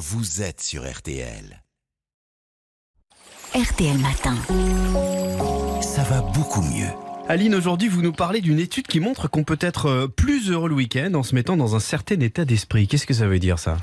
vous êtes sur RTL. RTL Matin. Ça va beaucoup mieux. Aline, aujourd'hui, vous nous parlez d'une étude qui montre qu'on peut être euh, plus heureux le week-end en se mettant dans un certain état d'esprit. Qu'est-ce que ça veut dire, ça?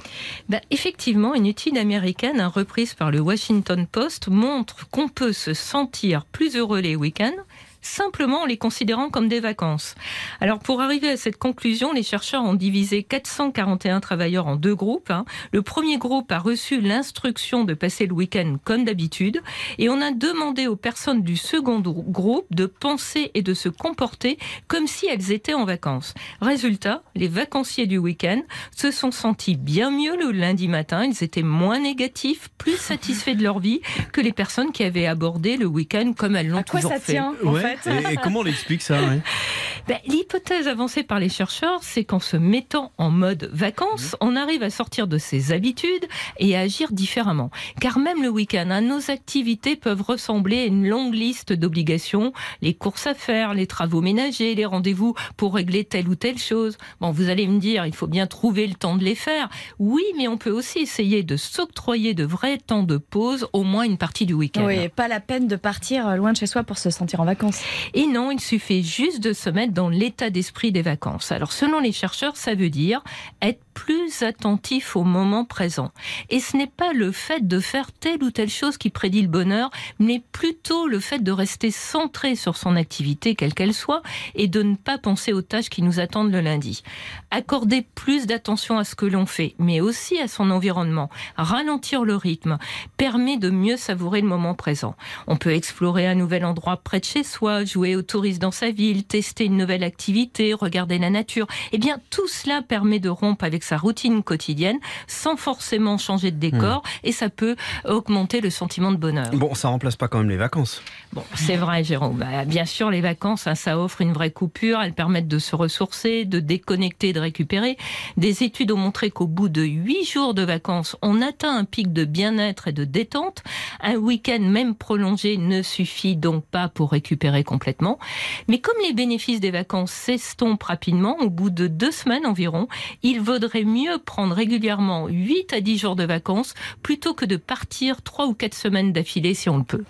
Bah, Effectivement, une étude américaine hein, reprise par le Washington Post montre qu'on peut se sentir plus heureux les week-ends simplement en les considérant comme des vacances. Alors pour arriver à cette conclusion, les chercheurs ont divisé 441 travailleurs en deux groupes. Hein. Le premier groupe a reçu l'instruction de passer le week-end comme d'habitude et on a demandé aux personnes du second groupe de penser et de se comporter comme si elles étaient en vacances. Résultat, les vacanciers du week-end se sont sentis bien mieux le lundi matin, ils étaient moins négatifs, plus satisfaits de leur vie que les personnes qui avaient abordé le week-end comme elles l'ont toujours ça fait. Tient, en fait et, comment on explique ça ben, L'hypothèse avancée par les chercheurs, c'est qu'en se mettant en mode vacances, on arrive à sortir de ses habitudes et à agir différemment. Car même le week-end, hein, nos activités peuvent ressembler à une longue liste d'obligations, les courses à faire, les travaux ménagers, les rendez-vous pour régler telle ou telle chose. Bon, vous allez me dire, il faut bien trouver le temps de les faire. Oui, mais on peut aussi essayer de s'octroyer de vrais temps de pause, au moins une partie du week-end. Oui, pas la peine de partir loin de chez soi pour se sentir en vacances. Et non, il suffit juste de se mettre dans l'état d'esprit des vacances. Alors selon les chercheurs, ça veut dire être plus attentif au moment présent. Et ce n'est pas le fait de faire telle ou telle chose qui prédit le bonheur, mais plutôt le fait de rester centré sur son activité, quelle qu'elle soit, et de ne pas penser aux tâches qui nous attendent le lundi. Accorder plus d'attention à ce que l'on fait, mais aussi à son environnement, ralentir le rythme, permet de mieux savourer le moment présent. On peut explorer un nouvel endroit près de chez soi, jouer au tourisme dans sa ville, tester une nouvelle activité, regarder la nature. Eh bien, tout cela permet de rompre avec sa routine quotidienne sans forcément changer de décor hmm. et ça peut augmenter le sentiment de bonheur. Bon, ça remplace pas quand même les vacances. Bon, c'est vrai, Jérôme. Bah, bien sûr, les vacances, hein, ça offre une vraie coupure. Elles permettent de se ressourcer, de déconnecter, de récupérer. Des études ont montré qu'au bout de huit jours de vacances, on atteint un pic de bien-être et de détente. Un week-end même prolongé ne suffit donc pas pour récupérer complètement. Mais comme les bénéfices des vacances s'estompent rapidement, au bout de deux semaines environ, il vaudrait mieux prendre régulièrement 8 à 10 jours de vacances plutôt que de partir 3 ou 4 semaines d'affilée si on le peut.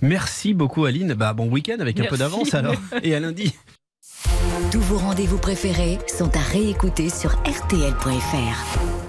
Merci beaucoup Aline. Bah, bon week-end avec un peu d'avance alors. Et à lundi. Tous vos rendez-vous préférés sont à réécouter sur rtl.fr.